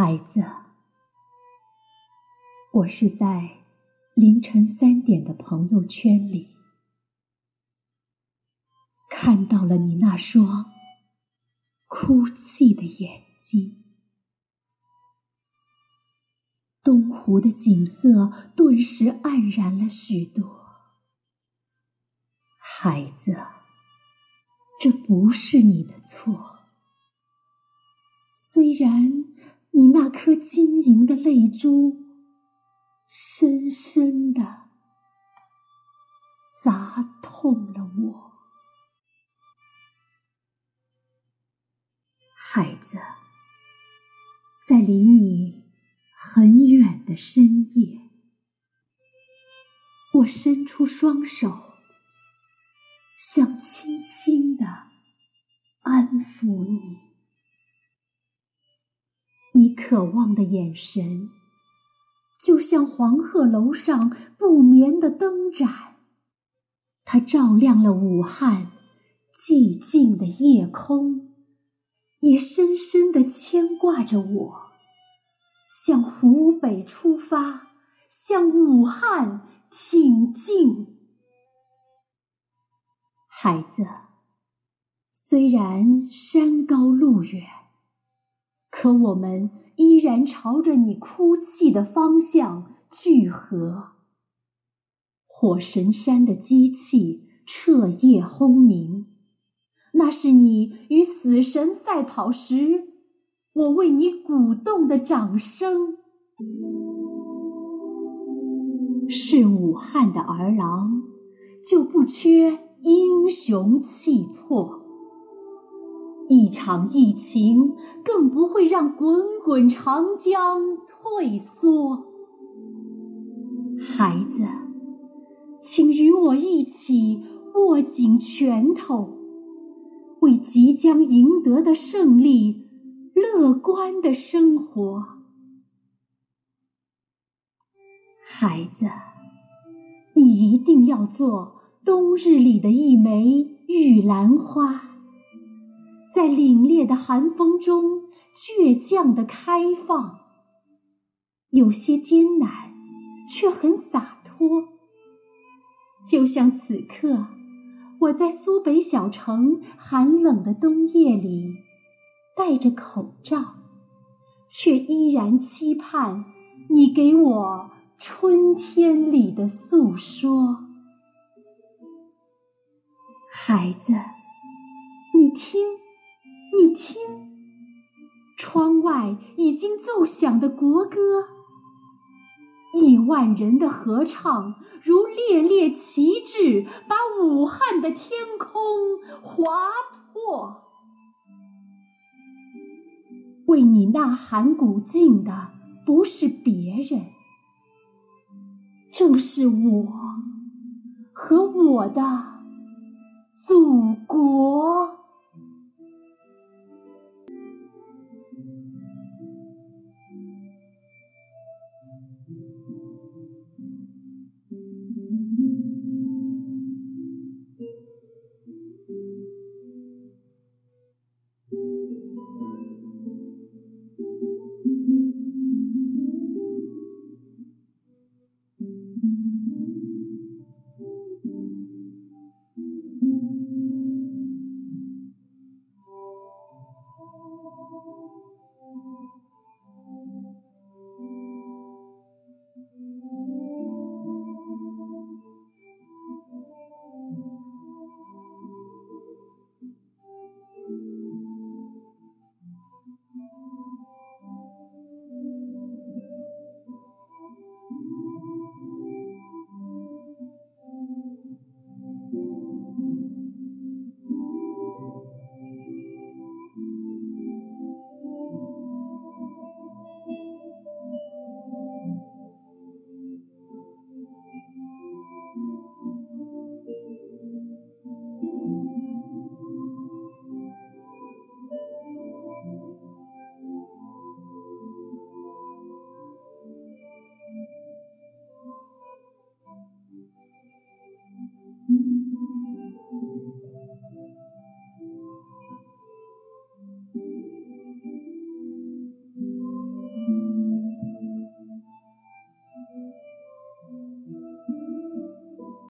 孩子，我是在凌晨三点的朋友圈里看到了你那双哭泣的眼睛。东湖的景色顿时黯然了许多。孩子，这不是你的错，虽然。你那颗晶莹的泪珠，深深的砸痛了我。孩子，在离你很远的深夜，我伸出双手，想轻轻的安抚你。渴望的眼神，就像黄鹤楼上不眠的灯盏，它照亮了武汉寂静的夜空，也深深的牵挂着我。向湖北出发，向武汉挺进。孩子，虽然山高路远。可我们依然朝着你哭泣的方向聚合。火神山的机器彻夜轰鸣，那是你与死神赛跑时，我为你鼓动的掌声。是武汉的儿郎，就不缺英雄气魄。一场疫情更不会让滚滚长江退缩。孩子，请与我一起握紧拳头，为即将赢得的胜利乐观的生活。孩子，你一定要做冬日里的一枚玉兰花。在凛冽的寒风中，倔强的开放，有些艰难，却很洒脱。就像此刻，我在苏北小城寒冷的冬夜里，戴着口罩，却依然期盼你给我春天里的诉说。孩子，你听。听，窗外已经奏响的国歌，亿万人的合唱如猎猎旗帜，把武汉的天空划破。为你呐喊鼓劲的不是别人，正是我和我的祖国。